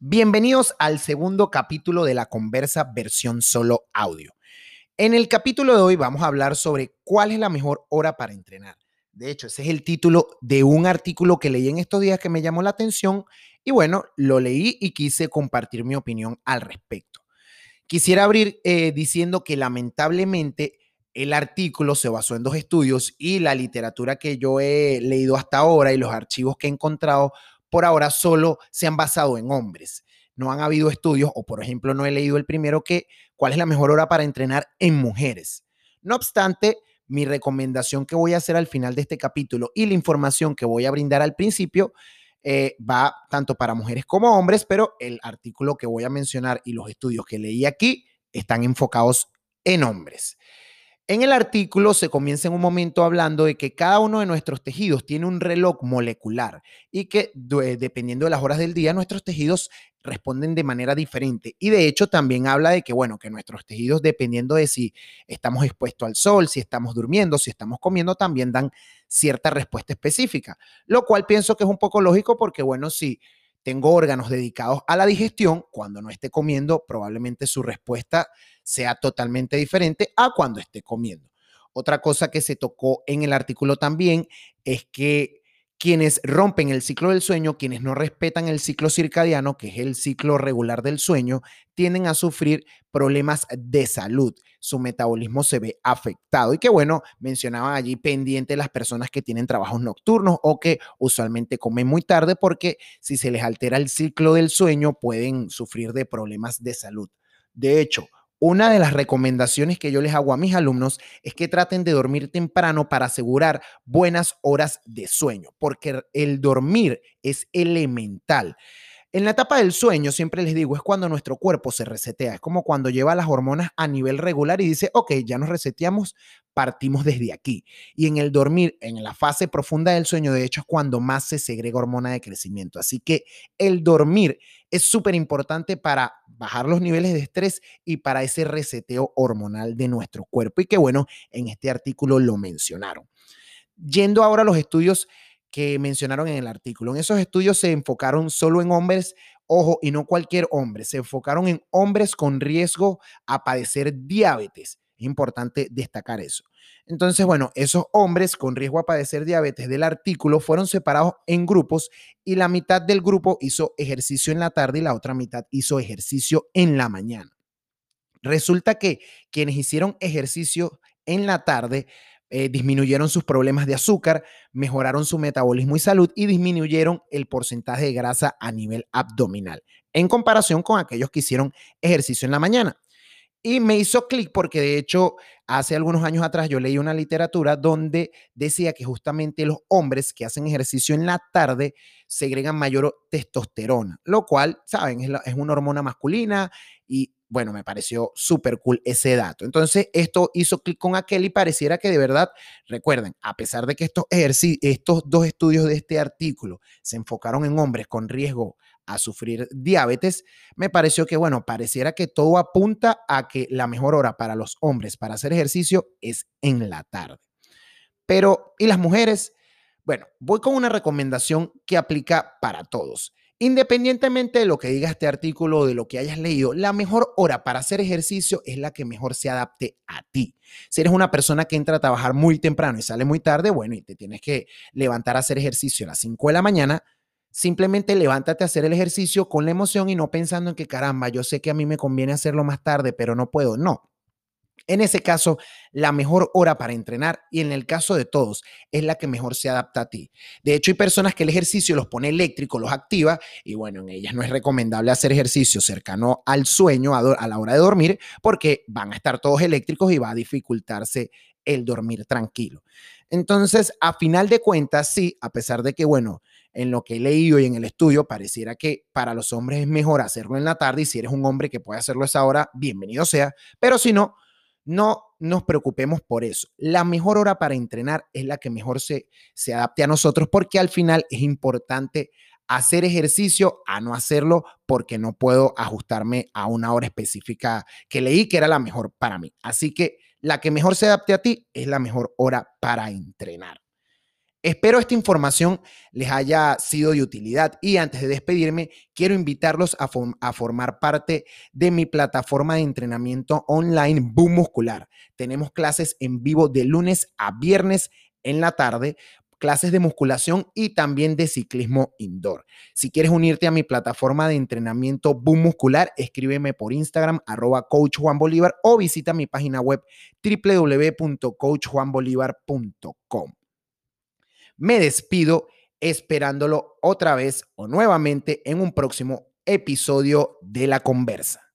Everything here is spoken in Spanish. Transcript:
Bienvenidos al segundo capítulo de la conversa versión solo audio. En el capítulo de hoy vamos a hablar sobre cuál es la mejor hora para entrenar. De hecho, ese es el título de un artículo que leí en estos días que me llamó la atención y bueno, lo leí y quise compartir mi opinión al respecto. Quisiera abrir eh, diciendo que lamentablemente el artículo se basó en dos estudios y la literatura que yo he leído hasta ahora y los archivos que he encontrado por ahora solo se han basado en hombres. No han habido estudios, o por ejemplo, no he leído el primero que cuál es la mejor hora para entrenar en mujeres. No obstante, mi recomendación que voy a hacer al final de este capítulo y la información que voy a brindar al principio eh, va tanto para mujeres como hombres, pero el artículo que voy a mencionar y los estudios que leí aquí están enfocados en hombres. En el artículo se comienza en un momento hablando de que cada uno de nuestros tejidos tiene un reloj molecular y que dependiendo de las horas del día nuestros tejidos responden de manera diferente. Y de hecho también habla de que, bueno, que nuestros tejidos, dependiendo de si estamos expuestos al sol, si estamos durmiendo, si estamos comiendo, también dan cierta respuesta específica. Lo cual pienso que es un poco lógico porque, bueno, si tengo órganos dedicados a la digestión, cuando no esté comiendo, probablemente su respuesta sea totalmente diferente a cuando esté comiendo. Otra cosa que se tocó en el artículo también es que quienes rompen el ciclo del sueño, quienes no respetan el ciclo circadiano, que es el ciclo regular del sueño, tienden a sufrir problemas de salud. Su metabolismo se ve afectado. Y que bueno, mencionaban allí pendiente las personas que tienen trabajos nocturnos o que usualmente comen muy tarde porque si se les altera el ciclo del sueño pueden sufrir de problemas de salud. De hecho, una de las recomendaciones que yo les hago a mis alumnos es que traten de dormir temprano para asegurar buenas horas de sueño, porque el dormir es elemental. En la etapa del sueño, siempre les digo, es cuando nuestro cuerpo se resetea. Es como cuando lleva las hormonas a nivel regular y dice, ok, ya nos reseteamos, partimos desde aquí. Y en el dormir, en la fase profunda del sueño, de hecho, es cuando más se segrega hormona de crecimiento. Así que el dormir es súper importante para bajar los niveles de estrés y para ese reseteo hormonal de nuestro cuerpo. Y que bueno, en este artículo lo mencionaron. Yendo ahora a los estudios que mencionaron en el artículo. En esos estudios se enfocaron solo en hombres, ojo, y no cualquier hombre, se enfocaron en hombres con riesgo a padecer diabetes. Es importante destacar eso. Entonces, bueno, esos hombres con riesgo a padecer diabetes del artículo fueron separados en grupos y la mitad del grupo hizo ejercicio en la tarde y la otra mitad hizo ejercicio en la mañana. Resulta que quienes hicieron ejercicio en la tarde eh, disminuyeron sus problemas de azúcar, mejoraron su metabolismo y salud y disminuyeron el porcentaje de grasa a nivel abdominal, en comparación con aquellos que hicieron ejercicio en la mañana. Y me hizo clic porque de hecho hace algunos años atrás yo leí una literatura donde decía que justamente los hombres que hacen ejercicio en la tarde segregan mayor testosterona, lo cual, saben, es, es una hormona masculina y bueno, me pareció súper cool ese dato. Entonces, esto hizo clic con aquel y pareciera que de verdad, recuerden, a pesar de que estos, estos dos estudios de este artículo se enfocaron en hombres con riesgo a sufrir diabetes, me pareció que, bueno, pareciera que todo apunta a que la mejor hora para los hombres para hacer ejercicio es en la tarde. Pero, ¿y las mujeres? Bueno, voy con una recomendación que aplica para todos. Independientemente de lo que diga este artículo o de lo que hayas leído, la mejor hora para hacer ejercicio es la que mejor se adapte a ti. Si eres una persona que entra a trabajar muy temprano y sale muy tarde, bueno, y te tienes que levantar a hacer ejercicio a las 5 de la mañana, simplemente levántate a hacer el ejercicio con la emoción y no pensando en que caramba, yo sé que a mí me conviene hacerlo más tarde, pero no puedo. No, en ese caso, la mejor hora para entrenar, y en el caso de todos, es la que mejor se adapta a ti. De hecho, hay personas que el ejercicio los pone eléctrico, los activa, y bueno, en ellas no es recomendable hacer ejercicio cercano al sueño, a, la hora de dormir, porque van a estar todos eléctricos y va a dificultarse el dormir tranquilo. Entonces, a final de cuentas, sí, a pesar de que, bueno, en lo que he leído y en el estudio, pareciera que para los hombres es mejor hacerlo en la tarde y si eres un hombre que puede hacerlo a esa hora, bienvenido sea, pero si no, no nos preocupemos por eso. La mejor hora para entrenar es la que mejor se, se adapte a nosotros porque al final es importante hacer ejercicio a no hacerlo porque no puedo ajustarme a una hora específica que leí que era la mejor para mí. Así que la que mejor se adapte a ti es la mejor hora para entrenar. Espero esta información les haya sido de utilidad y antes de despedirme, quiero invitarlos a, formar parte de mi plataforma de entrenamiento online Boom Muscular. Tenemos clases en vivo de lunes a viernes en la tarde clases de musculación y también de ciclismo indoor. Si quieres unirte a mi plataforma de entrenamiento Boom Muscular, escríbeme por Instagram arroba coach Juan Bolívar o visita mi página web www.coachjuanbolívar.com. Me despido esperándolo otra vez o nuevamente en un próximo episodio de La Conversa.